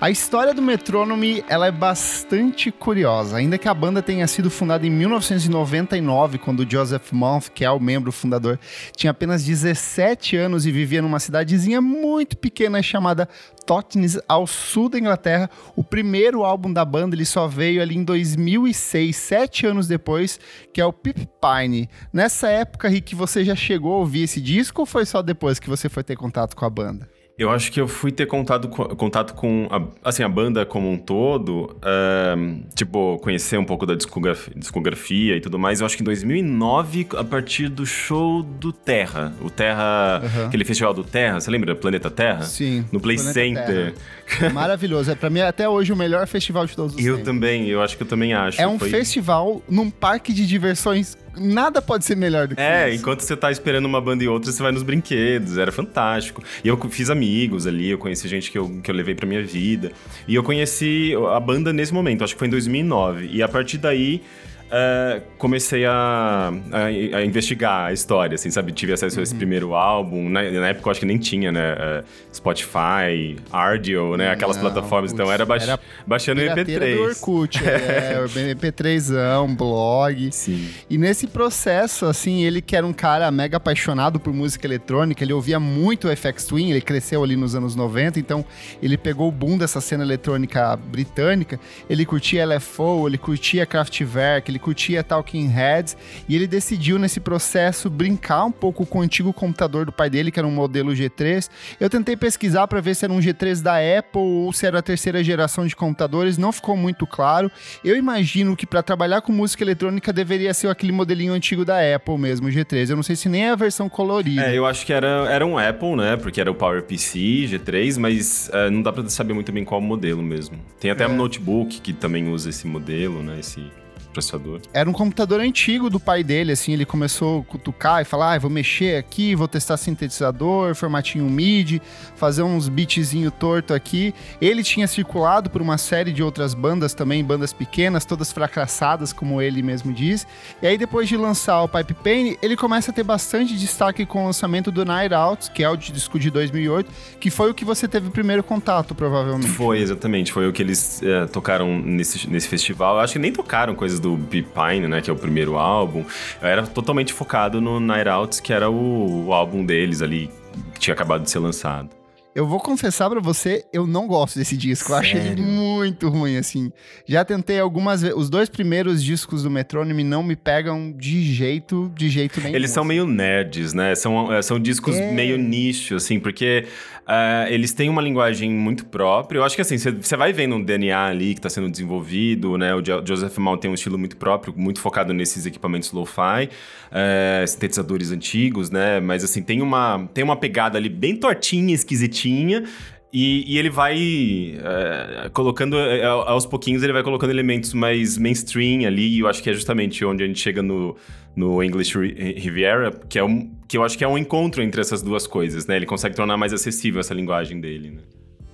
A história do Metronome ela é bastante curiosa, ainda que a banda tenha sido fundada em 1999, quando Joseph Month, que é o membro fundador, tinha apenas 17 anos e vivia numa cidadezinha muito pequena chamada Totnes, ao sul da Inglaterra. O primeiro álbum da banda ele só veio ali em 2006, sete anos depois, que é o Pip Pine. Nessa época, Rick, você já chegou a ouvir esse disco ou foi só depois que você foi ter contato com a banda? Eu acho que eu fui ter contato com, contato com a, assim, a banda como um todo, uh, tipo, conhecer um pouco da discografia, discografia, e tudo mais. Eu acho que em 2009, a partir do show do Terra, o Terra, uhum. aquele festival do Terra, você lembra? Planeta Terra? Sim. No Play Center. Maravilhoso. É pra mim até hoje o melhor festival de todos os Eu tempos. também, eu acho que eu também acho. É um Foi... festival num parque de diversões nada pode ser melhor do que é, isso. É, enquanto você tá esperando uma banda e outra, você vai nos brinquedos, era fantástico. E eu fiz amigos ali, eu conheci gente que eu, que eu levei pra minha vida. E eu conheci a banda nesse momento, acho que foi em 2009. E a partir daí, uh, comecei a, a, a, investigar a história, assim, sabe? Tive acesso uhum. a esse uhum. primeiro álbum. Na, na, época eu acho que nem tinha, né? Uh, Spotify, Ardio, né? Aquelas Não, plataformas. Então era, ba era baixando MP3. do Orkut, é, MP3ão, blog. Sim. E nesse processo, assim, ele que era um cara mega apaixonado por música eletrônica, ele ouvia muito o FX Twin, ele cresceu ali nos anos 90, então ele pegou o boom dessa cena eletrônica britânica, ele curtia LFO, ele curtia Kraftwerk, ele curtia Talking Heads e ele decidiu nesse processo brincar um pouco com o antigo computador do pai dele, que era um modelo G3. Eu tentei pesquisar para ver se era um G3 da Apple ou se era a terceira geração de computadores, não ficou muito claro. Eu imagino que para trabalhar com música eletrônica deveria ser aquele modelinho antigo da Apple mesmo, o G3. Eu não sei se nem é a versão colorida. É, eu acho que era, era um Apple, né? Porque era o PowerPC G3, mas uh, não dá para saber muito bem qual modelo mesmo. Tem até é. um notebook que também usa esse modelo, né? Esse processador. Era um computador antigo do pai dele, assim, ele começou a cutucar e falar, ah, vou mexer aqui, vou testar sintetizador, formatinho MIDI, fazer uns beatzinho torto aqui. Ele tinha circulado por uma série de outras bandas também, bandas pequenas, todas fracassadas, como ele mesmo diz. E aí depois de lançar o Pipe Pain, ele começa a ter bastante destaque com o lançamento do Night Out, que é o disco de 2008, que foi o que você teve o primeiro contato, provavelmente. Foi, exatamente. Foi o que eles é, tocaram nesse, nesse festival. Eu acho que nem tocaram coisas do Be Pine, né, que é o primeiro álbum, eu era totalmente focado no Night Outs, que era o, o álbum deles ali, que tinha acabado de ser lançado. Eu vou confessar para você, eu não gosto desse disco. Sério? Eu acho ele muito ruim, assim. Já tentei algumas vezes. Os dois primeiros discos do Metronome não me pegam de jeito, de jeito nenhum. Eles são meio nerds, né? São, é, são discos é. meio nicho, assim, porque uh, eles têm uma linguagem muito própria. Eu acho que, assim, você vai vendo um DNA ali que tá sendo desenvolvido, né? O Joseph Mal tem um estilo muito próprio, muito focado nesses equipamentos lo-fi, uh, sintetizadores antigos, né? Mas, assim, tem uma, tem uma pegada ali bem tortinha, esquisitinha tinha. E, e, ele vai é, colocando, é, aos pouquinhos, ele vai colocando elementos mais mainstream ali, e eu acho que é justamente onde a gente chega no, no English Riviera, que, é um, que eu acho que é um encontro entre essas duas coisas, né? Ele consegue tornar mais acessível essa linguagem dele, né?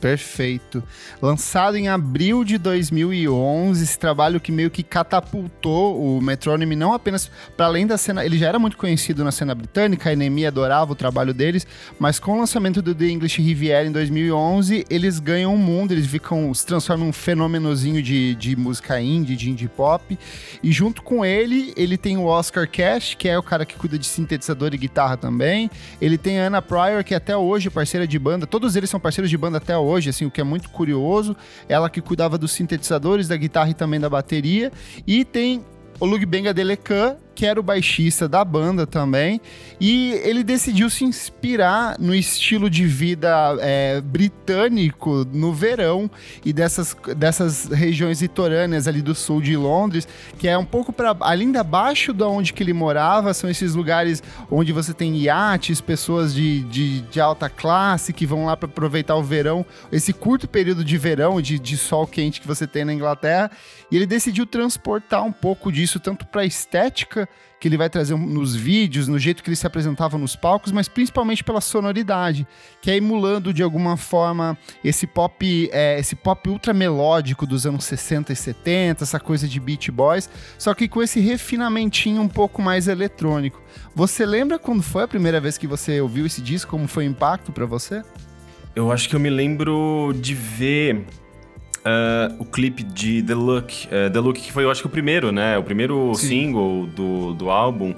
Perfeito. Lançado em abril de 2011, esse trabalho que meio que catapultou o Metronome não apenas para além da cena, ele já era muito conhecido na cena britânica, a NME adorava o trabalho deles, mas com o lançamento do The English Riviera em 2011, eles ganham o mundo, eles ficam, se transformam em um fenômenozinho de, de música indie, de indie pop, e junto com ele, ele tem o Oscar Cash, que é o cara que cuida de sintetizador e guitarra também, ele tem a Anna Pryor, que é até hoje é parceira de banda, todos eles são parceiros de banda até hoje, hoje, assim, o que é muito curioso. Ela que cuidava dos sintetizadores, da guitarra e também da bateria. E tem o Lugbenga Delecan, que era o baixista da banda também, e ele decidiu se inspirar no estilo de vida é, britânico no verão e dessas, dessas regiões litorâneas ali do sul de Londres, que é um pouco para além abaixo da onde que ele morava, são esses lugares onde você tem iates, pessoas de, de, de alta classe que vão lá para aproveitar o verão, esse curto período de verão, de, de sol quente que você tem na Inglaterra, e ele decidiu transportar um pouco disso tanto para a estética que ele vai trazer nos vídeos, no jeito que ele se apresentava nos palcos, mas principalmente pela sonoridade, que é emulando de alguma forma esse pop, é, esse pop ultra melódico dos anos 60 e 70, essa coisa de Beat Boys, só que com esse refinamentinho um pouco mais eletrônico. Você lembra quando foi a primeira vez que você ouviu esse disco? Como foi o impacto para você? Eu acho que eu me lembro de ver uh, o clipe de The Look. Uh, The Look, que foi, eu acho que o primeiro, né? O primeiro Sim. single do, do álbum.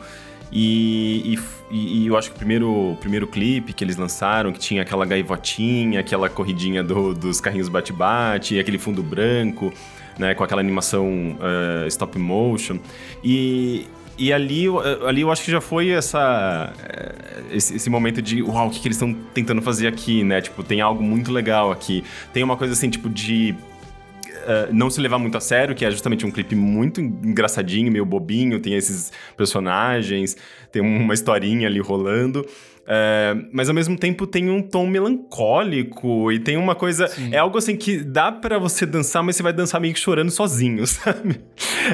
E, e, e, eu acho que o primeiro, primeiro clipe que eles lançaram, que tinha aquela gaivotinha, aquela corridinha do, dos carrinhos bate-bate, aquele fundo branco, né, com aquela animação uh, stop motion. E, e ali, ali eu acho que já foi essa, esse, esse momento de, uau, o que, que eles estão tentando fazer aqui, né? Tipo, tem algo muito legal aqui. Tem uma coisa assim, tipo, de uh, não se levar muito a sério, que é justamente um clipe muito engraçadinho, meio bobinho, tem esses personagens, tem uma historinha ali rolando. É, mas ao mesmo tempo tem um tom melancólico e tem uma coisa. Sim. É algo assim que dá para você dançar, mas você vai dançar meio que chorando sozinho, sabe?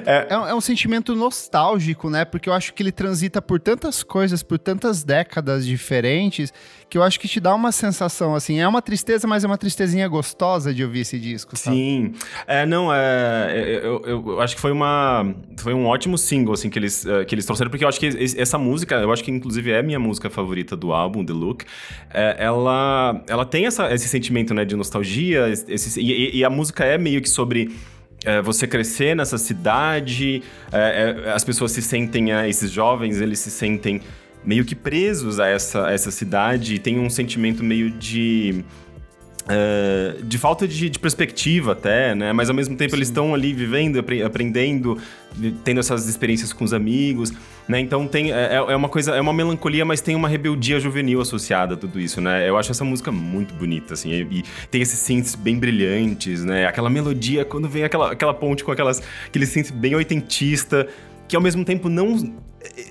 É... É, um, é um sentimento nostálgico, né? Porque eu acho que ele transita por tantas coisas, por tantas décadas diferentes, que eu acho que te dá uma sensação assim. É uma tristeza, mas é uma tristezinha gostosa de ouvir esse disco, sabe? Sim. É, não, é. é eu, eu, eu acho que foi uma. Foi um ótimo single, assim, que eles, uh, que eles trouxeram, porque eu acho que essa música, eu acho que inclusive é minha música favorita do álbum, The Look. É, ela, ela tem essa, esse sentimento, né, de nostalgia, esse, e, e a música é meio que sobre. É, você crescer nessa cidade, é, é, as pessoas se sentem, é, esses jovens, eles se sentem meio que presos a essa, a essa cidade e tem um sentimento meio de. Uh, de falta de, de, perspectiva até, né? Mas ao mesmo tempo Sim. eles estão ali vivendo, apre aprendendo, tendo essas experiências com os amigos, né? Então tem é, é, é uma coisa, é uma melancolia, mas tem uma rebeldia juvenil associada a tudo isso, né? Eu acho essa música muito bonita, assim, e, e tem esses synths bem brilhantes, né? Aquela melodia quando vem aquela, aquela ponte com aquelas aquele synth bem oitentista, que ao mesmo tempo não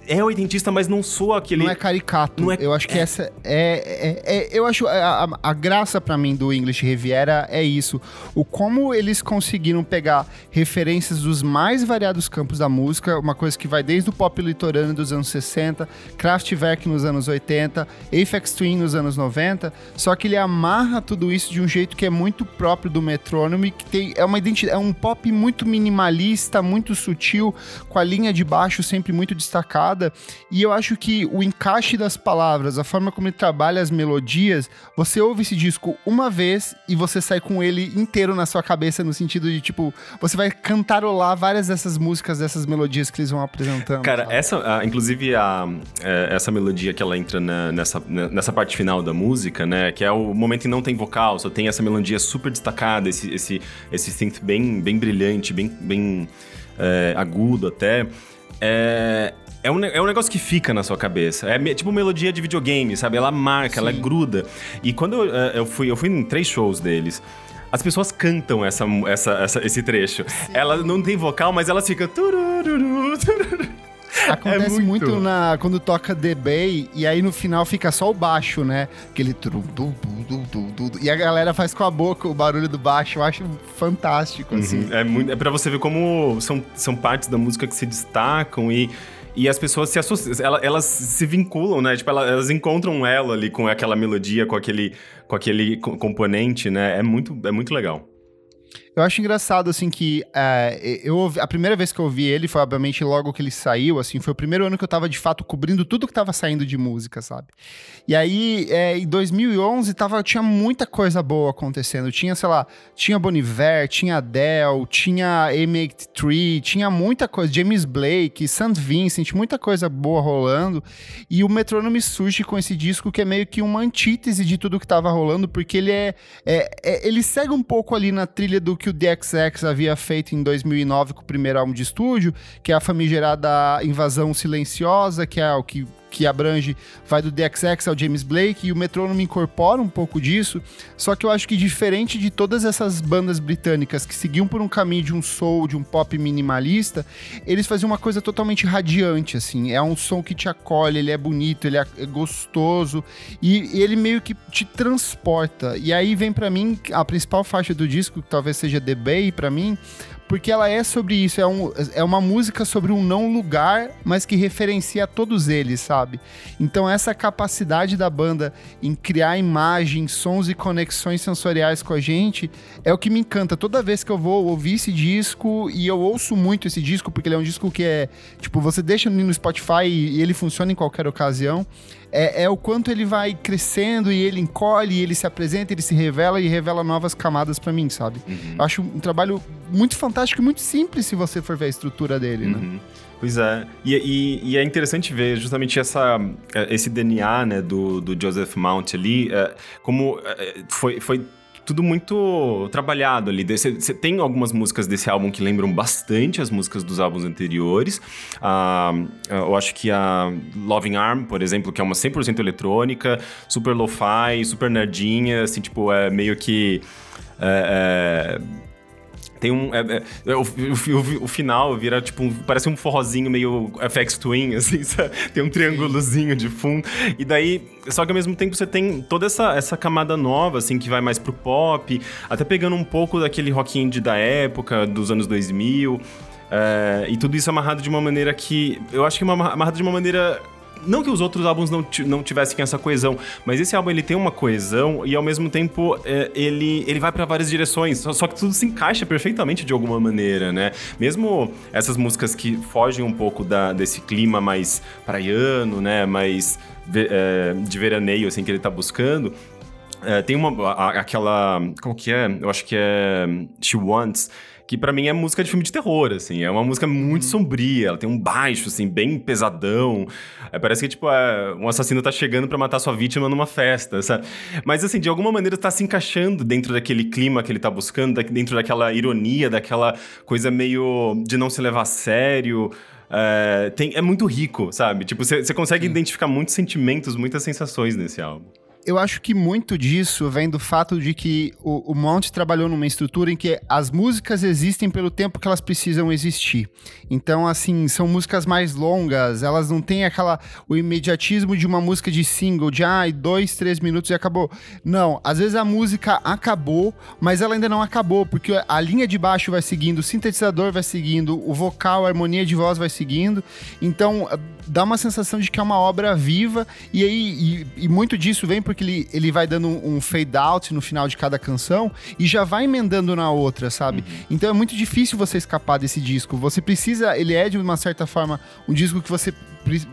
é oitentista, mas não soa aquele. Não é caricato. Não é... Eu acho que é... essa é, é, é, Eu acho a, a, a graça para mim do English Riviera é isso. O como eles conseguiram pegar referências dos mais variados campos da música, uma coisa que vai desde o pop litorâneo dos anos 60, Kraftwerk nos anos 80, Aphex Twin nos anos 90, só que ele amarra tudo isso de um jeito que é muito próprio do Metronome, que tem é uma identidade, é um pop muito minimalista, muito sutil, com a linha de baixo sempre muito destacada sacada. E eu acho que o encaixe das palavras, a forma como ele trabalha as melodias, você ouve esse disco uma vez e você sai com ele inteiro na sua cabeça, no sentido de, tipo, você vai cantarolar várias dessas músicas, dessas melodias que eles vão apresentando. Cara, sabe? essa, a, inclusive, a, é, essa melodia que ela entra na, nessa, nessa parte final da música, né? Que é o momento em não tem vocal, só tem essa melodia super destacada, esse, esse, esse synth bem, bem brilhante, bem, bem é, agudo até. É, é um, é um negócio que fica na sua cabeça. É tipo melodia de videogame, sabe? Ela marca, Sim. ela gruda. E quando eu, eh, eu, fui, eu fui em três shows deles. As pessoas cantam essa, essa, essa esse trecho. Sim. Ela não tem vocal, mas ela fica. Acontece é muito... muito... na quando toca The Bay e aí no final fica só o baixo, né? Aquele e a galera faz com a boca o barulho do baixo. Eu acho fantástico assim. Uhum. É muito é para você ver como são, são partes da música que se destacam e e as pessoas se associam, elas, elas se vinculam, né? Tipo, elas, elas, encontram ela ali com aquela melodia, com aquele, com aquele componente, né? É muito, é muito legal. Eu acho engraçado, assim, que é, eu a primeira vez que eu ouvi ele foi, obviamente, logo que ele saiu, assim, foi o primeiro ano que eu tava, de fato, cobrindo tudo que tava saindo de música, sabe? E aí, é, em 2011, tava, tinha muita coisa boa acontecendo. Tinha, sei lá, tinha Boniver, tinha Adele, tinha M83, tinha muita coisa, James Blake, St. Vincent, muita coisa boa rolando. E o Metronome surge com esse disco que é meio que uma antítese de tudo que tava rolando, porque ele é, é, é ele segue um pouco ali na trilha do que o DXX havia feito em 2009 com o primeiro álbum de estúdio, que é a famigerada Invasão Silenciosa, que é o que que abrange, vai do DXX ao James Blake, e o Metronome incorpora um pouco disso, só que eu acho que diferente de todas essas bandas britânicas que seguiam por um caminho de um soul, de um pop minimalista, eles faziam uma coisa totalmente radiante, assim, é um som que te acolhe, ele é bonito, ele é gostoso, e ele meio que te transporta, e aí vem para mim a principal faixa do disco, que talvez seja The Bay para mim, porque ela é sobre isso. É, um, é uma música sobre um não lugar, mas que referencia todos eles, sabe? Então, essa capacidade da banda em criar imagens, sons e conexões sensoriais com a gente é o que me encanta. Toda vez que eu vou ouvir esse disco, e eu ouço muito esse disco, porque ele é um disco que é. Tipo, você deixa no Spotify e ele funciona em qualquer ocasião é, é, o quanto ele vai crescendo e ele encolhe, e ele se apresenta, ele se revela e revela novas camadas para mim, sabe? Uhum. Eu acho um trabalho muito fantástico e muito simples se você for ver a estrutura dele, né? uhum. né? Pois é. E, e, e, é interessante ver justamente essa, esse DNA né, do, do Joseph Mount ali, é, como é, foi, foi tudo muito trabalhado ali. Você tem algumas músicas desse álbum que lembram bastante as músicas dos álbuns anteriores. Uh, eu acho que a Loving Arm, por exemplo, que é uma 100% eletrônica, super lo-fi, super nerdinha, assim, tipo, é meio que... É, é, tem um. É, é, é o, o, o, final vira tipo. Um, parece um forrozinho meio FX Twin, assim, sabe? Tem um triângulozinho de fundo. E daí. Só que ao mesmo tempo você tem toda essa, essa camada nova, assim, que vai mais pro pop, até pegando um pouco daquele rock indie da época, dos anos 2000. É, e tudo isso amarrado de uma maneira que. Eu acho que uma, amarrado de uma maneira não que os outros álbuns não, não tivessem essa coesão, mas esse álbum ele tem uma coesão e ao mesmo tempo é, ele, ele vai para várias direções, só, só, que tudo se encaixa perfeitamente de alguma maneira, né? Mesmo essas músicas que fogem um pouco da, desse clima mais praiano, né? Mais é, de veraneio, assim, que ele tá buscando. É, tem uma. A, aquela. Como que é? Eu acho que é. She Wants que para mim é música de filme de terror, assim. É uma música muito uhum. sombria, ela tem um baixo, assim, bem pesadão. É, parece que, tipo, é, um assassino tá chegando para matar sua vítima numa festa, sabe? Mas, assim, de alguma maneira tá se encaixando dentro daquele clima que ele tá buscando, dentro daquela ironia, daquela coisa meio de não se levar a sério. É, tem, é muito rico, sabe? Tipo, você consegue Sim. identificar muitos sentimentos, muitas sensações nesse álbum eu acho que muito disso vem do fato de que o, o Monte trabalhou numa estrutura em que as músicas existem pelo tempo que elas precisam existir. Então, assim, são músicas mais longas, elas não têm aquela o imediatismo de uma música de single, de ah, dois, três minutos e acabou. Não, às vezes a música acabou, mas ela ainda não acabou, porque a linha de baixo vai seguindo, o sintetizador vai seguindo, o vocal, a harmonia de voz vai seguindo. Então, dá uma sensação de que é uma obra viva, e aí, e, e muito disso vem porque ele, ele vai dando um, um, fade out no final de cada canção e já vai emendando na outra, sabe? Uhum. Então é muito difícil você escapar desse disco. Você precisa, ele é de uma certa forma um disco que você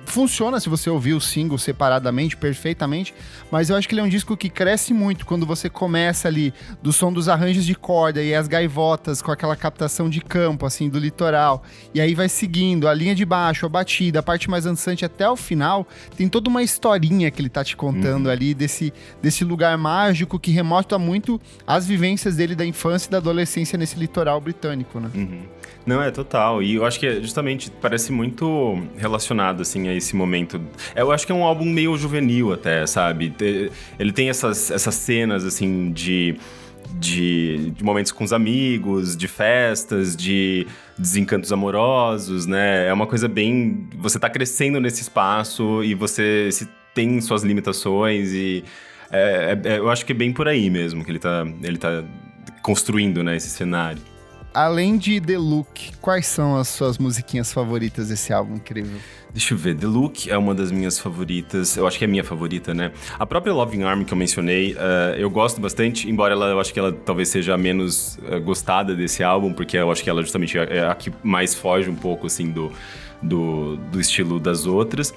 funciona se você ouvir o single separadamente, perfeitamente, mas eu acho que ele é um disco que cresce muito quando você começa ali do som dos arranjos de corda e as gaivotas com aquela captação de campo, assim, do litoral, e aí vai seguindo a linha de baixo, a batida, a parte mais dançante até o final, tem toda uma historinha que ele tá te contando uhum. ali desse, desse lugar mágico que remota muito as vivências dele da infância e da adolescência nesse litoral britânico, né? Uhum. Não, é total. E eu acho que é justamente parece muito relacionado, assim, a esse momento. Eu acho que é um álbum meio juvenil até, sabe? Ele tem essas, essas cenas, assim, de, de, de momentos com os amigos, de festas, de desencantos amorosos, né? É uma coisa bem. Você tá crescendo nesse espaço e você tem suas limitações e. É, é, eu acho que é bem por aí mesmo que ele tá, ele tá construindo, né, esse cenário além de The Look, quais são as suas musiquinhas favoritas desse álbum incrível? Deixa eu ver, The Look é uma das minhas favoritas, eu acho que é a minha favorita, né? A própria Loving Arm que eu mencionei, uh, eu gosto bastante, embora ela, eu acho que ela talvez seja a menos uh, gostada desse álbum, porque eu acho que ela justamente é, é a que mais foge um pouco, assim, do, do, do estilo das outras.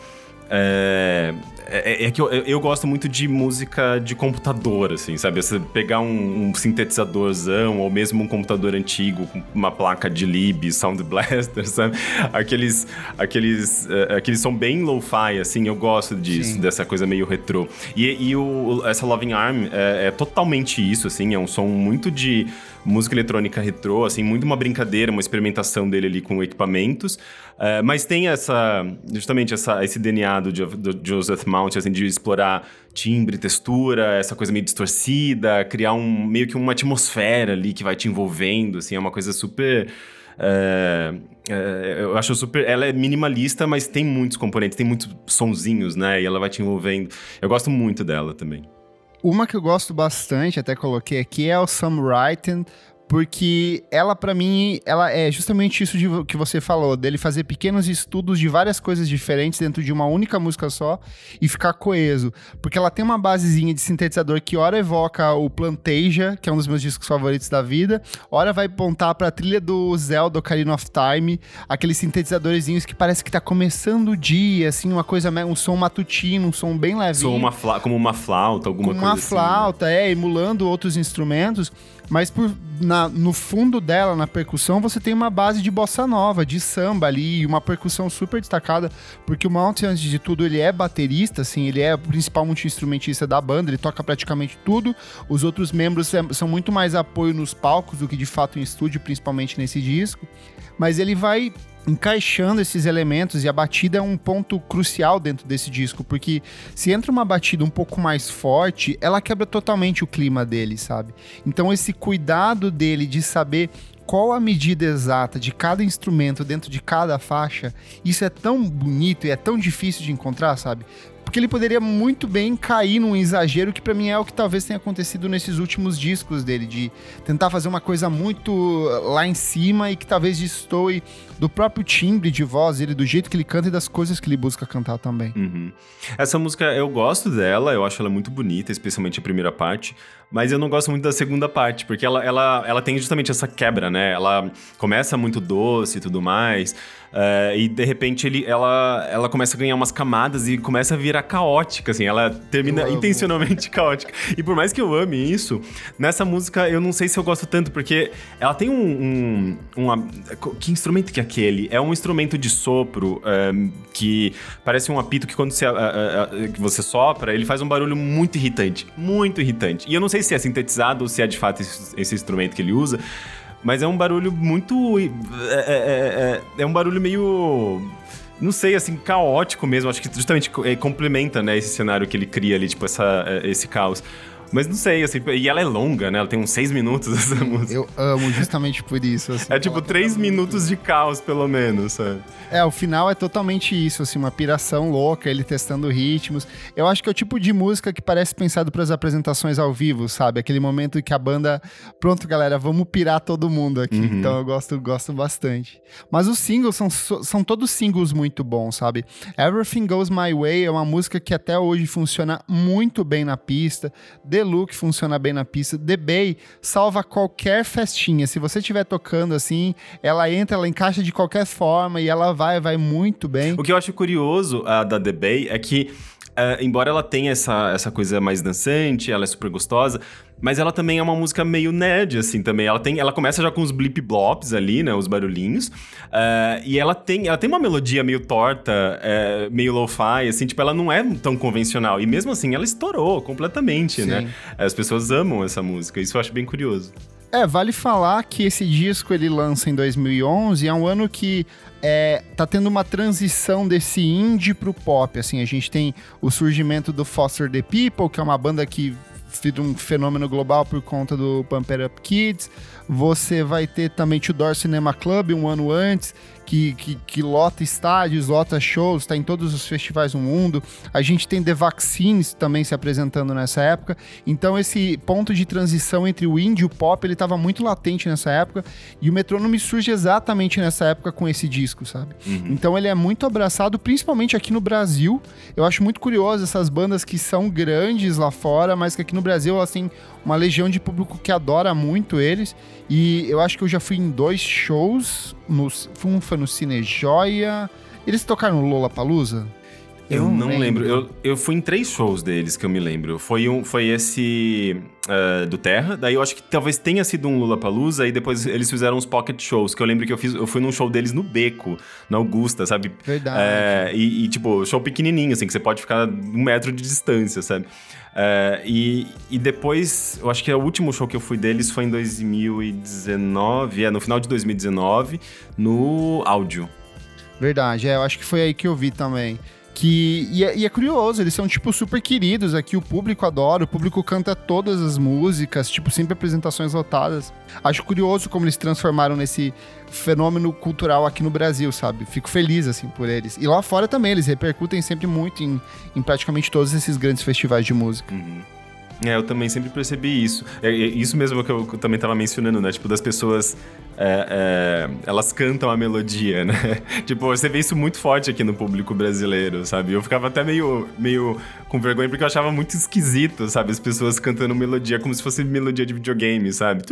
É, é, é, que eu, eu, gosto muito de música de computador, assim, sabe? Você pegar um, um, sintetizadorzão ou mesmo um computador antigo com uma placa de lib, Sound Blaster, sabe? Aqueles, aqueles, uh, aqueles são bem lo-fi, assim, eu gosto disso, Sim. dessa coisa meio retrô. E, e o, essa Loving Arm é, é totalmente isso, assim, é um som muito de música eletrônica retrô, assim, muito uma brincadeira, uma experimentação dele ali com equipamentos. Uh, mas tem essa, justamente essa, esse DNA do, do Joseph Mount, assim, de explorar timbre, textura, essa coisa meio distorcida, criar um meio que uma atmosfera ali que vai te envolvendo, assim, é uma coisa super. É, é, eu acho super. Ela é minimalista, mas tem muitos componentes, tem muitos sonzinhos, né? E ela vai te envolvendo. Eu gosto muito dela também. Uma que eu gosto bastante, até coloquei aqui, é o Some Writing, porque ela para mim, ela é justamente isso de, que você falou, dele fazer pequenos estudos de várias coisas diferentes dentro de uma única música só e ficar coeso, porque ela tem uma basezinha de sintetizador que ora evoca o Plantasia, que é um dos meus discos favoritos da vida, ora vai apontar para a trilha do Zelda Ocarina of Time, aqueles sintetizadorzinhos que parece que tá começando o dia, assim, uma coisa, um som matutino, um som bem leve. Som uma como uma flauta, alguma como coisa uma assim. flauta, é, emulando outros instrumentos. Mas por, na, no fundo dela, na percussão, você tem uma base de bossa nova, de samba ali, uma percussão super destacada, porque o Mount, antes de tudo, ele é baterista, assim, ele é o principal multi-instrumentista da banda, ele toca praticamente tudo. Os outros membros é, são muito mais apoio nos palcos do que de fato em estúdio, principalmente nesse disco. Mas ele vai encaixando esses elementos e a batida é um ponto crucial dentro desse disco, porque se entra uma batida um pouco mais forte, ela quebra totalmente o clima dele, sabe? Então esse cuidado dele de saber qual a medida exata de cada instrumento dentro de cada faixa, isso é tão bonito e é tão difícil de encontrar, sabe? Porque ele poderia muito bem cair num exagero que para mim é o que talvez tenha acontecido nesses últimos discos dele, de tentar fazer uma coisa muito lá em cima e que talvez destoe do próprio timbre de voz dele, do jeito que ele canta e das coisas que ele busca cantar também. Uhum. Essa música, eu gosto dela, eu acho ela muito bonita, especialmente a primeira parte, mas eu não gosto muito da segunda parte, porque ela, ela, ela tem justamente essa quebra, né? Ela começa muito doce e tudo mais, uh, e de repente ele, ela, ela começa a ganhar umas camadas e começa a virar caótica, assim, ela termina intencionalmente caótica. E por mais que eu ame isso, nessa música eu não sei se eu gosto tanto, porque ela tem um. um, um que instrumento que é aquele? É um instrumento de sopro um, que parece um apito que quando você, uh, uh, que você sopra, ele faz um barulho muito irritante. Muito irritante. E eu não sei se é sintetizado ou se é de fato esse, esse instrumento que ele usa. Mas é um barulho muito. É, é, é, é um barulho meio não sei, assim, caótico mesmo. Acho que justamente complementa, né, esse cenário que ele cria ali, tipo, essa, esse caos. Mas não sei, assim, e ela é longa, né? Ela tem uns seis minutos essa música. Eu amo justamente por isso, assim. É tipo três minutos de caos, pelo menos, sabe? É, o final é totalmente isso, assim, uma piração louca, ele testando ritmos. Eu acho que é o tipo de música que parece pensado para as apresentações ao vivo, sabe? Aquele momento que a banda, pronto, galera, vamos pirar todo mundo aqui. Uhum. Então eu gosto, gosto bastante. Mas os singles são, são todos singles muito bons, sabe? Everything Goes My Way é uma música que até hoje funciona muito bem na pista. Look funciona bem na pista. The Bay salva qualquer festinha. Se você estiver tocando assim, ela entra, ela encaixa de qualquer forma e ela vai, vai muito bem. O que eu acho curioso uh, da The Bay é que Uh, embora ela tenha essa, essa coisa mais dançante, ela é super gostosa, mas ela também é uma música meio nerd, assim, também. Ela tem, ela começa já com os blip blops ali, né, os barulhinhos, uh, e ela tem, ela tem uma melodia meio torta, uh, meio lo-fi, assim, tipo, ela não é tão convencional, e mesmo assim ela estourou completamente, Sim. né? As pessoas amam essa música, isso eu acho bem curioso. É, vale falar que esse disco ele lança em 2011, é um ano que é, tá tendo uma transição desse indie pro pop, assim, a gente tem o surgimento do Foster the People, que é uma banda que sido um fenômeno global por conta do Pump It Up Kids. Você vai ter também Tudor Cinema Club um ano antes, que, que, que lota estádios, lota shows, está em todos os festivais do mundo. A gente tem The Vaccines também se apresentando nessa época. Então esse ponto de transição entre o indie e o pop, ele estava muito latente nessa época. E o Metrônomo surge exatamente nessa época com esse disco, sabe? Uhum. Então ele é muito abraçado, principalmente aqui no Brasil. Eu acho muito curioso essas bandas que são grandes lá fora, mas que aqui no Brasil elas têm uma legião de público que adora muito eles. E eu acho que eu já fui em dois shows. No, um foi no Cine Joia. Eles tocaram no Palusa? Eu, eu não lembro. lembro. Eu, eu fui em três shows deles que eu me lembro. Foi, um, foi esse uh, do Terra, daí eu acho que talvez tenha sido um Lula Palusa, e depois eles fizeram uns pocket shows, que eu lembro que eu fiz, eu fui num show deles no Beco, na Augusta, sabe? Verdade. É, e, e, tipo, show pequenininho, assim, que você pode ficar um metro de distância, sabe? É, e, e depois, eu acho que o último show que eu fui deles foi em 2019, é, no final de 2019, no áudio. Verdade, é, eu acho que foi aí que eu vi também. Que, e é, e, é, curioso, eles são, tipo, super queridos aqui, o público adora, o público canta todas as músicas, tipo, sempre apresentações lotadas. Acho curioso como eles transformaram nesse fenômeno cultural aqui no Brasil, sabe? Fico feliz, assim, por eles. E lá fora também, eles repercutem sempre muito em, em praticamente todos esses grandes festivais de música. Uhum. É, eu também sempre percebi isso. É, é isso mesmo que eu também estava mencionando, né? Tipo, das pessoas. É, é, elas cantam a melodia, né? tipo, você vê isso muito forte aqui no público brasileiro, sabe? Eu ficava até meio, meio com vergonha porque eu achava muito esquisito, sabe? As pessoas cantando melodia como se fosse melodia de videogame, sabe?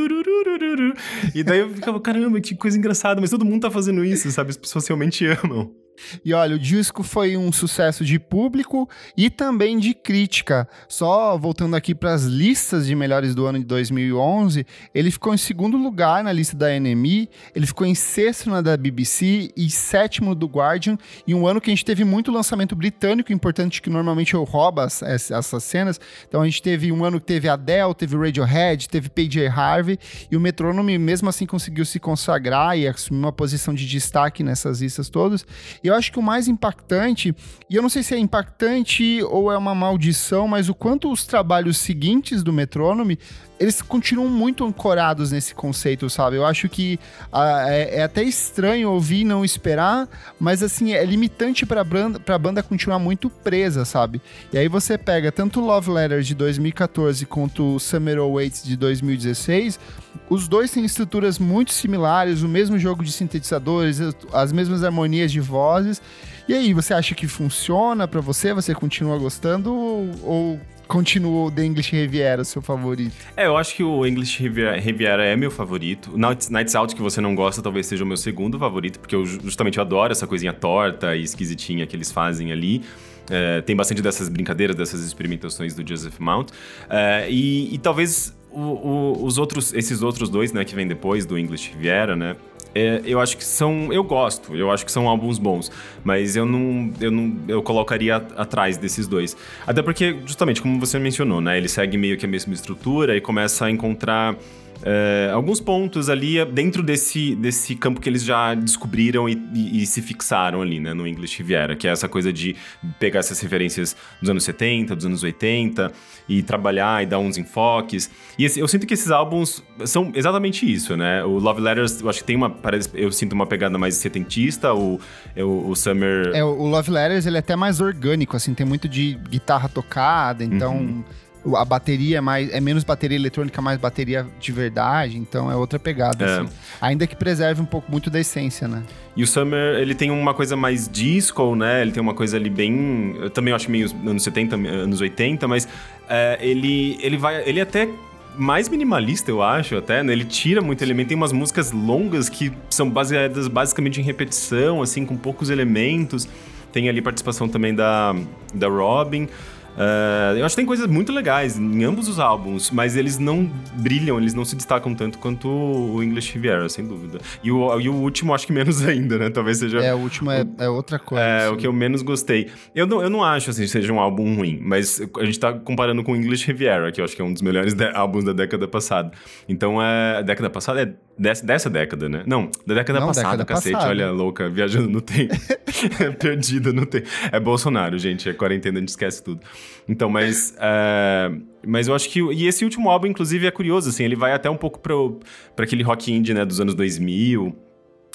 E daí eu ficava, caramba, que coisa engraçada, mas todo mundo tá fazendo isso, sabe? As pessoas realmente amam. E olha, o disco foi um sucesso de público e também de crítica. Só voltando aqui para as listas de melhores do ano de 2011, ele ficou em segundo lugar na lista da NME, ele ficou em sexto na da BBC e sétimo do Guardian. E um ano que a gente teve muito lançamento britânico, importante que normalmente eu roubo as, essas cenas. Então a gente teve um ano que teve Adele, teve Radiohead, teve PJ Harvey e o Metronome mesmo assim conseguiu se consagrar e assumir uma posição de destaque nessas listas todas. E eu acho que o mais impactante, e eu não sei se é impactante ou é uma maldição, mas o quanto os trabalhos seguintes do Metronome eles continuam muito ancorados nesse conceito, sabe? Eu acho que ah, é, é, até estranho ouvir e não esperar, mas assim, é limitante pra banda, pra banda continuar muito presa, sabe? E aí você pega tanto Love Letter de 2014 quanto Summer Awaits de 2016, os dois têm estruturas muito similares, o mesmo jogo de sintetizadores, as mesmas harmonias de vozes. E aí, você acha que funciona para você? Você continua gostando ou continua o The English Riviera seu favorito? É, eu acho que o English Riviera é meu favorito. Nights, Nights Out, que você não gosta, talvez seja o meu segundo favorito, porque eu justamente eu adoro essa coisinha torta e esquisitinha que eles fazem ali. É, tem bastante dessas brincadeiras, dessas experimentações do Joseph Mount. É, e, e, talvez o, os outros, esses outros dois, né, que vem depois do English Riviera, né, é, eu acho que são. Eu gosto, eu acho que são álbuns bons, mas eu não. Eu, não, eu colocaria atrás desses dois. Até porque, justamente, como você mencionou, né? Ele segue meio que a mesma estrutura e começa a encontrar é, alguns pontos ali dentro desse, desse campo que eles já descobriram e, e, e, se fixaram ali, né, no English Riviera, que é essa coisa de pegar essas referências dos anos 70, dos anos 80 e trabalhar e dar uns enfoques. E esse, eu sinto que esses álbuns são exatamente isso, né? O Love Letters, eu acho que tem uma, parece, eu sinto uma pegada mais setentista, o, o, o Summer... É, o Love Letters, ele é até mais orgânico, assim, tem muito de guitarra tocada, então... Uhum a bateria é mais é menos bateria eletrônica, mais bateria de verdade, então é outra pegada, é. assim. Ainda que preserve um pouco muito da essência, né? E o Summer, ele tem uma coisa mais disco, né? Ele tem uma coisa ali bem. Eu também acho meio anos 70, anos 80, mas é, ele, ele vai. Ele até mais minimalista, eu acho, até, né? Ele tira muito elemento. Tem umas músicas longas que são baseadas basicamente em repetição, assim, com poucos elementos. Tem ali participação também da, da Robin. Uh, eu acho que tem coisas muito legais em ambos os álbuns, mas eles não brilham, eles não se destacam tanto quanto o English Riviera, sem dúvida. E o, e o último, acho que menos ainda, né? Talvez seja. É, o último é, é outra coisa. É, assim. o que eu menos gostei. Eu não, eu não acho assim seja um álbum ruim, mas a gente tá comparando com o English Riviera, que eu acho que é um dos melhores álbuns da década passada. Então é. Década passada é dessa, dessa década, né? Não, da década não, passada, década cacete. Passada. Olha, louca, viajando no tempo. Perdida no tempo. É Bolsonaro, gente. É quarentena, a gente esquece tudo. Então, mas. É, mas eu acho que. E esse último álbum, inclusive, é curioso, assim. Ele vai até um pouco para aquele rock indie, né? Dos anos 2000.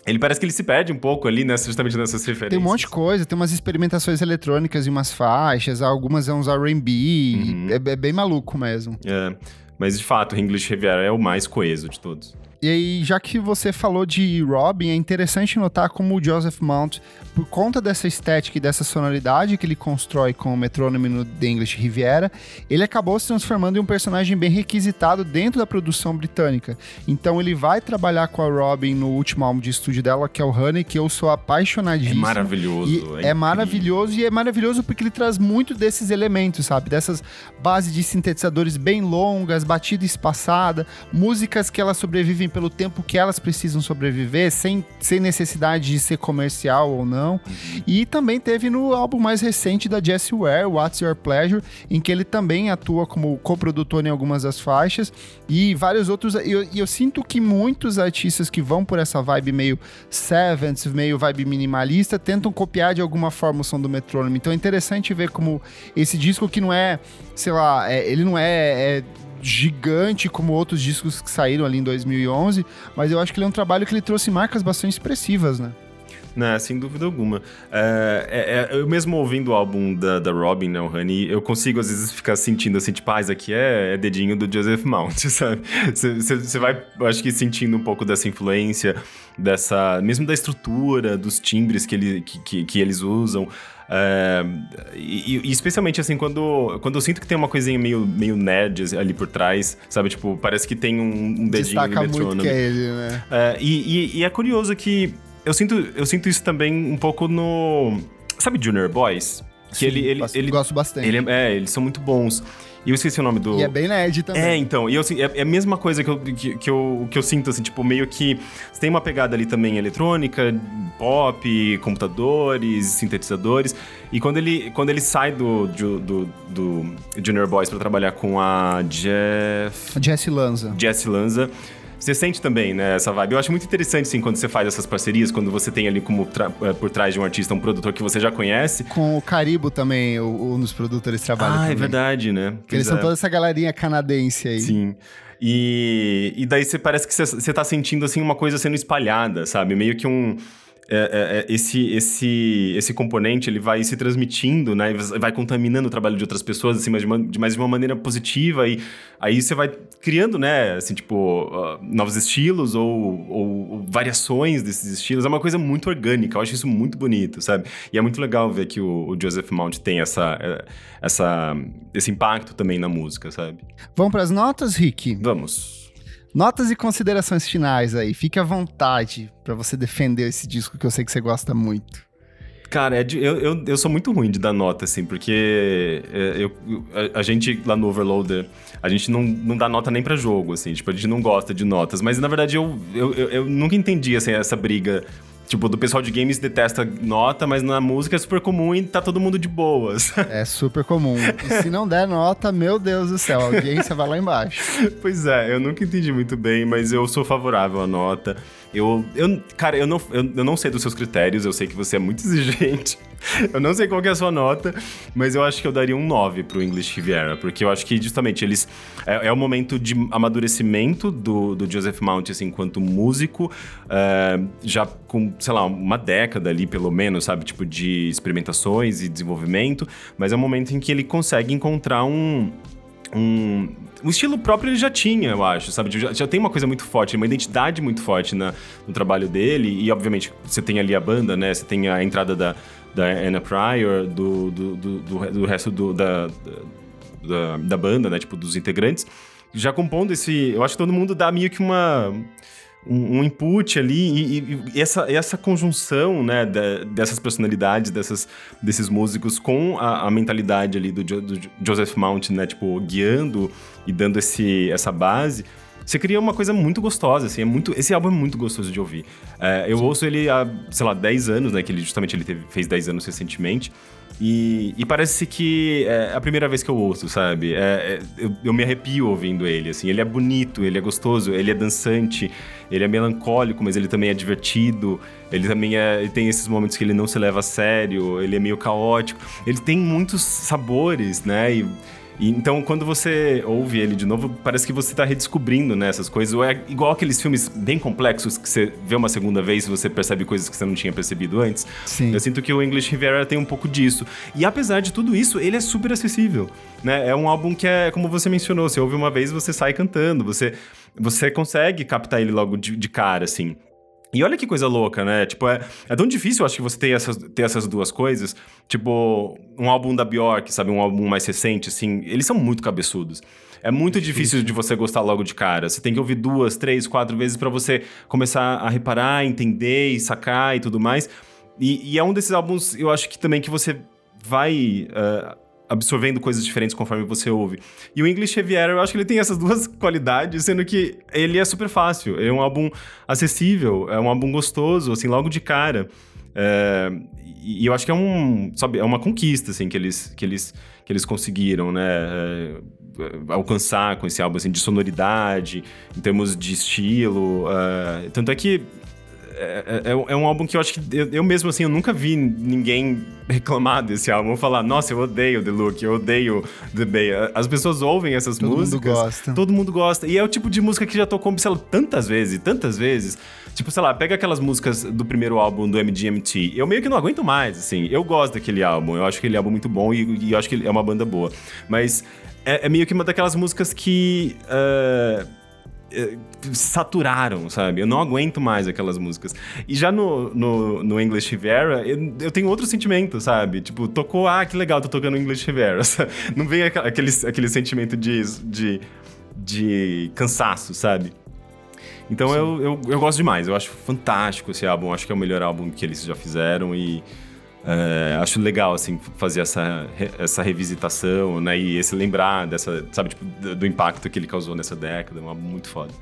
Ele parece que ele se perde um pouco ali, né, justamente nessas referências. Tem um monte de coisa, tem umas experimentações eletrônicas e umas faixas, algumas é uns R&B, uhum. é, é, bem maluco mesmo. É, mas de fato, o English Riviera é o mais coeso de todos. E aí, já que você falou de Robin, é interessante notar como o Joseph Mount, por conta dessa estética e dessa sonoridade que ele constrói com o metrônomo no The English Riviera, ele acabou se transformando em um personagem bem requisitado dentro da produção britânica. Então ele vai trabalhar com a Robin no último álbum de estúdio dela, que é o Honey, que eu sou apaixonadíssimo. É maravilhoso. É, é maravilhoso e é maravilhoso porque ele traz muito desses elementos, sabe? Dessas bases de sintetizadores bem longas, batida espaçada, músicas que elas sobrevivem pelo tempo que elas precisam sobreviver, sem, sem necessidade de ser comercial ou não. Uhum. E também teve no álbum mais recente da Jessie Ware, What's Your Pleasure, em que ele também atua como coprodutor em algumas das faixas e vários outros. E eu, eu, sinto que muitos artistas que vão por essa vibe meio Seventh, meio vibe minimalista, tentam copiar de alguma forma o som do metrônomo. Então é interessante ver como esse disco que não é, sei lá, é, ele não é, é gigante como outros discos que saíram ali em 2011, mas eu acho que ele é um trabalho que ele trouxe marcas bastante expressivas, né? Né, sem dúvida alguma. É, é, é, eu mesmo ouvindo o álbum da, da Robin, né, o Honey, eu consigo às vezes ficar sentindo assim, tipo, ah, isso aqui é, é dedinho do Joseph Mount, sabe? Você vai, acho que sentindo um pouco dessa influência, dessa, mesmo da estrutura, dos timbres que, ele, que, que, que eles usam. É, e, e, especialmente assim, quando, quando eu sinto que tem uma coisinha meio, meio nerd ali por trás, sabe? Tipo, parece que tem um, um dedinho Destaca muito que é ele, né? É, e, e, e é curioso que eu sinto, eu sinto isso também um pouco no. Sabe Junior Boys? Que Sim, ele, ele, ele gosto bastante. Ele, é, eles são muito bons. E eu esqueci o nome do. E é bem nerd também. É, então. E eu, assim, é, é a mesma coisa que eu, que, que, eu, que eu sinto, assim, tipo, meio que. Você tem uma pegada ali também eletrônica, pop, computadores, sintetizadores. E quando ele, quando ele sai do, do, do, do Junior Boys para trabalhar com a Jeff. Jesse Lanza. Jesse Lanza. Você sente também, né, essa vibe. Eu acho muito interessante, sim, quando você faz essas parcerias, quando você tem ali como eh, por trás de um artista um produtor que você já conhece. Com o Caribo também, um dos produtores trabalha Ah, também. é verdade, né? Porque eles é. são toda essa galerinha canadense aí. Sim. E, e daí você parece que você, você tá sentindo, assim, uma coisa sendo espalhada, sabe? Meio que um é, é, é, esse, esse, esse componente ele vai se transmitindo, né? Vai contaminando o trabalho de outras pessoas, assim, mas de, uma, de, mais de uma maneira positiva. E aí você vai criando, né? Assim, tipo, uh, novos estilos ou, ou, ou, variações desses estilos. É uma coisa muito orgânica. Eu acho isso muito bonito, sabe? E é muito legal ver que o, o Joseph Mount tem essa, é, essa, esse impacto também na música, sabe? Vamos para as notas, Rick? Vamos. Notas e considerações finais aí. Fique à vontade para você defender esse disco que eu sei que você gosta muito. Cara, é de, eu, eu, eu, sou muito ruim de dar nota, assim, porque é, eu, a, a, gente lá no Overloader, a gente não, não dá nota nem para jogo, assim, tipo, a gente não gosta de notas. Mas na verdade eu, eu, eu, nunca entendi, assim, essa briga Tipo, do pessoal de games detesta nota, mas na música é super comum e tá todo mundo de boas. É super comum. E se não der nota, meu Deus do céu, a audiência vai lá embaixo. Pois é, eu nunca entendi muito bem, mas eu sou favorável à nota. Eu, eu cara, eu não, eu, eu não sei dos seus critérios, eu sei que você é muito exigente. eu não sei qual é a sua nota, mas eu acho que eu daria um 9 pro English Riviera, porque eu acho que justamente eles. É, é o momento de amadurecimento do, do Joseph Mount, assim, enquanto músico, é, já com, sei lá, uma década ali, pelo menos, sabe? Tipo, de experimentações e desenvolvimento, mas é o momento em que ele consegue encontrar um. Um, um estilo próprio ele já tinha, eu acho, sabe? Já, já tem uma coisa muito forte, uma identidade muito forte na, no trabalho dele. E, obviamente, você tem ali a banda, né? Você tem a entrada da, da Anna Pryor, do, do, do, do resto do, da, da, da, banda, né? Tipo, dos integrantes. Já compondo esse... Eu acho que todo mundo dá meio que uma... Um, um input ali e, e, e, essa, essa conjunção, né, dessas personalidades, dessas, desses músicos com a, a mentalidade ali do, do Joseph Mount, né, tipo, guiando e dando esse, essa base você cria uma coisa muito gostosa, assim, é muito... Esse álbum é muito gostoso de ouvir. É, eu ouço ele há, sei lá, 10 anos, né, que ele justamente ele teve, fez 10 anos recentemente, e, e, parece que é a primeira vez que eu ouço, sabe? É, é, eu, eu, me arrepio ouvindo ele, assim. Ele é bonito, ele é gostoso, ele é dançante, ele é melancólico, mas ele também é divertido. Ele também é, ele tem esses momentos que ele não se leva a sério, ele é meio caótico. Ele tem muitos sabores, né? E, e, então, quando você ouve ele de novo, parece que você está redescobrindo né, essas coisas. Ou é igual aqueles filmes bem complexos que você vê uma segunda vez e você percebe coisas que você não tinha percebido antes. Sim. Eu sinto que o English Riviera tem um pouco disso. E apesar de tudo isso, ele é super acessível. Né? É um álbum que é, como você mencionou, você ouve uma vez você sai cantando, você, você consegue captar ele logo de, de cara, assim. E olha que coisa louca, né? Tipo, é, é tão difícil, eu acho que você ter essas, ter essas duas coisas. Tipo, um álbum da Bjork, sabe? Um álbum mais recente, assim. Eles são muito cabeçudos. É muito difícil de você gostar logo de cara. Você tem que ouvir duas, três, quatro vezes para você começar a reparar, entender e sacar e tudo mais. E, e, é um desses álbuns, eu acho que também que você vai... Uh, absorvendo coisas diferentes conforme você ouve. E o English Riviera, eu acho que ele tem essas duas qualidades, sendo que ele é super fácil. É um álbum acessível, é um álbum gostoso, assim, logo de cara. É, e eu acho que é um, sabe, é uma conquista, assim, que eles, que eles, que eles conseguiram, né? É, alcançar com esse álbum, assim, de sonoridade, em termos de estilo. Uh, tanto é que é, é, é, um álbum que eu acho que eu, eu, mesmo assim, eu nunca vi ninguém reclamar desse álbum. Falar, nossa, eu odeio The Look, eu odeio The Bay. As pessoas ouvem essas todo músicas. Todo mundo gosta. Todo mundo gosta. E é o tipo de música que já tocou, lá, tantas vezes, tantas vezes. Tipo, sei lá, pega aquelas músicas do primeiro álbum do MGMT. Eu meio que não aguento mais, assim. Eu gosto daquele álbum. Eu acho aquele álbum muito bom e, e eu acho que é uma banda boa. Mas é, é meio que uma daquelas músicas que. Uh, saturaram, sabe? Eu não aguento mais aquelas músicas. E já no, no, no English Rivera, eu, eu, tenho outro sentimento, sabe? Tipo, tocou, ah, que legal, tô tocando English Rivera. Não vem aquele, aquele sentimento de, de, de cansaço, sabe? Então eu, eu, eu, gosto demais, eu acho fantástico esse álbum, acho que é o melhor álbum que eles já fizeram e é, acho legal, assim, fazer essa, essa revisitação, né? E esse lembrar dessa, sabe, tipo, do impacto que ele causou nessa década, é muito foda.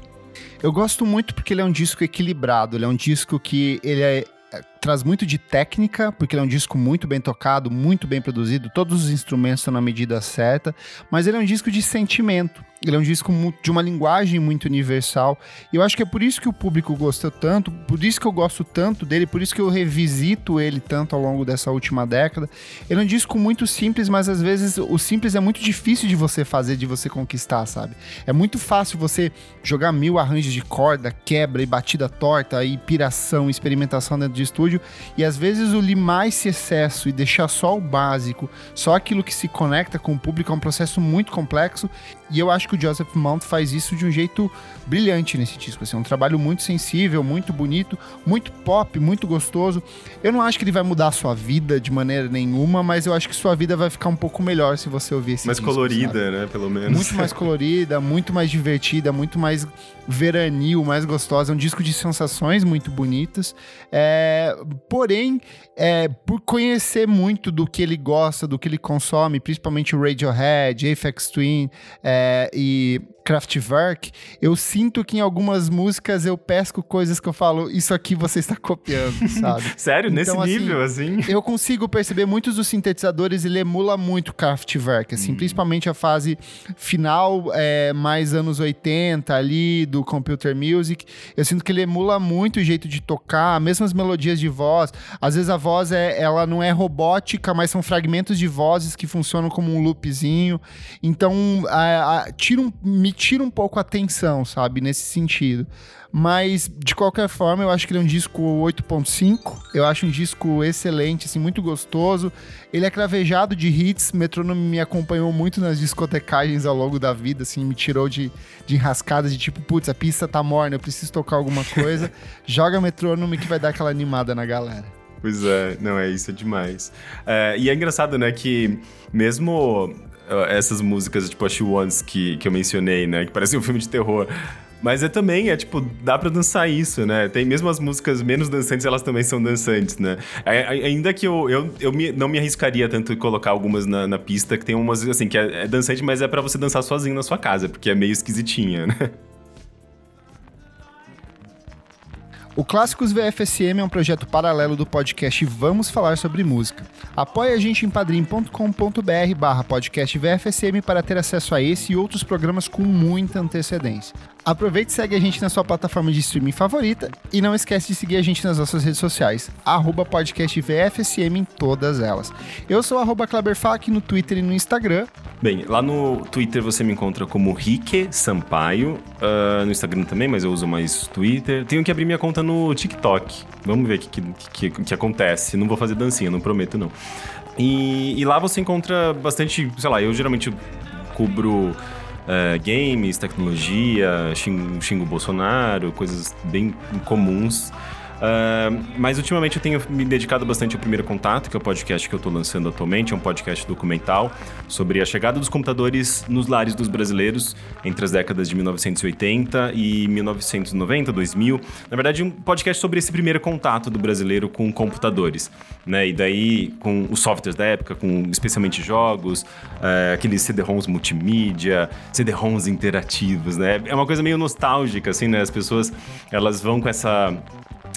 Eu gosto muito porque ele é um disco equilibrado, ele é um disco que ele é, é, traz muito de técnica, porque ele é um disco muito bem tocado, muito bem produzido, todos os instrumentos estão na medida certa, mas ele é um disco de sentimento. Ele é um disco de uma linguagem muito universal. E eu acho que é por isso que o público gostou tanto, por isso que eu gosto tanto dele, por isso que eu revisito ele tanto ao longo dessa última década. Ele é um disco muito simples, mas às vezes o simples é muito difícil de você fazer, de você conquistar, sabe? É muito fácil você jogar mil arranjos de corda, quebra e batida torta, e piração, experimentação dentro de estúdio, e às vezes o limar esse excesso e deixar só o básico, só aquilo que se conecta com o público é um processo muito complexo, e eu acho que o Joseph Mount faz isso de um jeito brilhante nesse disco. Assim, é um trabalho muito sensível, muito bonito, muito pop, muito gostoso. Eu não acho que ele vai mudar a sua vida de maneira nenhuma, mas eu acho que sua vida vai ficar um pouco melhor se você ouvir esse mais disco. Mais colorida, sabe? né? Pelo menos. Muito mais colorida, muito mais divertida, muito mais veranil, mais gostosa. É um disco de sensações muito bonitas. É, porém, é, por conhecer muito do que ele gosta, do que ele consome, principalmente o Radiohead, Aphex Twin é, e Kraftwerk, eu sinto que em algumas músicas eu pesco coisas que eu falo, isso aqui você está copiando, sabe? Sério? Então, Nesse assim, nível, assim? Eu consigo perceber muitos dos sintetizadores, ele emula muito Kraftwerk, assim, hum. principalmente a fase final, é, mais anos 80 ali, do Computer Music. Eu sinto que ele emula muito o jeito de tocar, mesmo as melodias de voz. Às vezes a voz, é, ela não é robótica, mas são fragmentos de vozes que funcionam como um loopzinho. Então, a, a, tira um, me tira um pouco a atenção, sabe? Nesse sentido. Mas, de qualquer forma, eu acho que ele é um disco 8.5. Eu acho um disco excelente, assim, muito gostoso. Ele é cravejado de hits. Metrônomo me acompanhou muito nas discotecagens ao longo da vida, assim, me tirou de, de enrascadas de tipo, putz, a pista tá morna, eu preciso tocar alguma coisa. Joga metrônomo que vai dar aquela animada na galera. Pois é, não, é isso, é demais. É, e é engraçado, né, que mesmo essas músicas, tipo a She Wants, que, que eu mencionei, né? Que parece um filme de terror. Mas é também, é tipo, dá pra dançar isso, né? Tem mesmo as músicas menos dançantes, elas também são dançantes, né? Ainda que eu, eu, eu me, não me arriscaria tanto em colocar algumas na, na, pista, que tem umas, assim, que é, é dançante, mas é para você dançar sozinho na sua casa, porque é meio esquisitinha, né? O Clássicos VFSM é um projeto paralelo do podcast Vamos Falar Sobre Música. Apoie a gente em padrim.com.br barra podcast VFSM para ter acesso a esse e outros programas com muita antecedência. Aproveite e segue a gente na sua plataforma de streaming favorita e não esquece de seguir a gente nas nossas redes sociais, arroba podcast VFSM em todas elas. Eu sou arroba no Twitter e no Instagram. Bem, lá no Twitter você me encontra como Rique Sampaio, uh, no Instagram também, mas eu uso mais Twitter. Tenho que abrir minha conta no TikTok. Vamos ver o que, que, que, que acontece. Não vou fazer dancinha, não prometo não. E, e lá você encontra bastante, sei lá, eu geralmente cubro uh, games, tecnologia, xingo, xingo Bolsonaro, coisas bem comuns. Uh, mas ultimamente eu tenho me dedicado bastante ao Primeiro Contato, que é o podcast que eu estou lançando atualmente. É um podcast documental sobre a chegada dos computadores nos lares dos brasileiros entre as décadas de 1980 e 1990, 2000. Na verdade, um podcast sobre esse primeiro contato do brasileiro com computadores. Né? E daí, com os softwares da época, com especialmente jogos, uh, aqueles CD-ROMs multimídia, CD-ROMs interativos. Né? É uma coisa meio nostálgica, assim, né? As pessoas elas vão com essa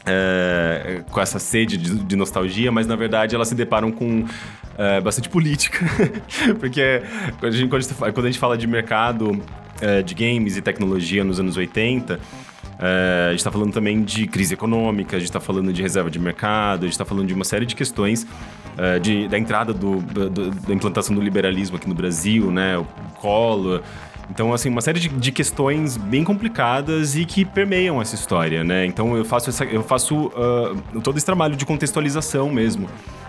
é, com essa sede de, de, nostalgia, mas na verdade elas se deparam com é, bastante política. Porque quando a, gente, quando a gente fala de mercado é, de games e tecnologia nos anos 80, É, a gente está falando também de crise econômica, a gente está falando de reserva de mercado, a gente está falando de uma série de questões de, da entrada do, do, da implantação do liberalismo aqui no Brasil, né? O Collor. Então, assim, uma série de, de, questões bem complicadas e que permeiam essa história, né? Então, eu faço, essa, eu faço uh, todo esse trabalho de contextualização mesmo.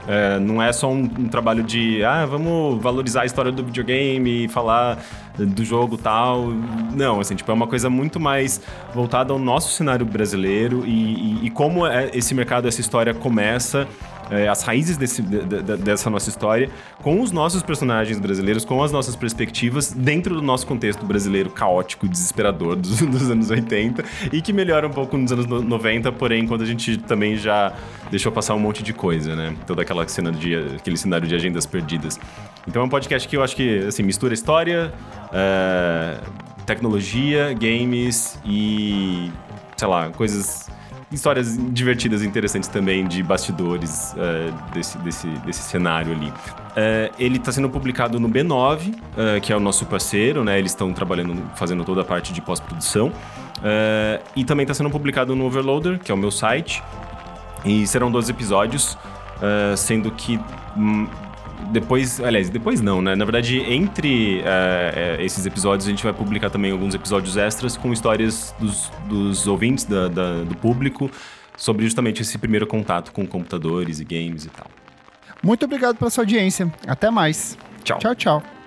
É, não é só um, um, trabalho de, ah, vamos valorizar a história do videogame e falar do jogo tal. Não, assim, tipo, é uma coisa muito mais voltada ao nosso cenário brasileiro e, e, e como é, esse mercado, essa história começa é, as raízes desse, de, de, dessa nossa história, com os nossos personagens brasileiros, com as nossas perspectivas, dentro do nosso contexto brasileiro caótico e desesperador dos, dos anos 80, e que melhora um pouco nos anos 90, porém, quando a gente também já deixou passar um monte de coisa, né? Toda aquela cena de, aquele cenário de agendas perdidas. Então é um podcast que eu acho que, assim, mistura história, é, tecnologia, games e, sei lá, coisas histórias divertidas e interessantes também de bastidores uh, desse, desse, desse cenário ali. Uh, ele está sendo publicado no B9, uh, eh, que é o nosso parceiro, né? Eles estão trabalhando, fazendo toda a parte de pós-produção. e também está sendo publicado no Overloader, que é o meu site. E serão 12 episódios, sendo que hum, depois, aliás, depois não, né? Na verdade, entre uh, esses episódios, a gente vai publicar também alguns episódios extras com histórias dos, dos ouvintes, da, da, do público, sobre justamente esse primeiro contato com computadores e games e tal. Muito obrigado pela sua audiência. Até mais. Tchau. Tchau, tchau.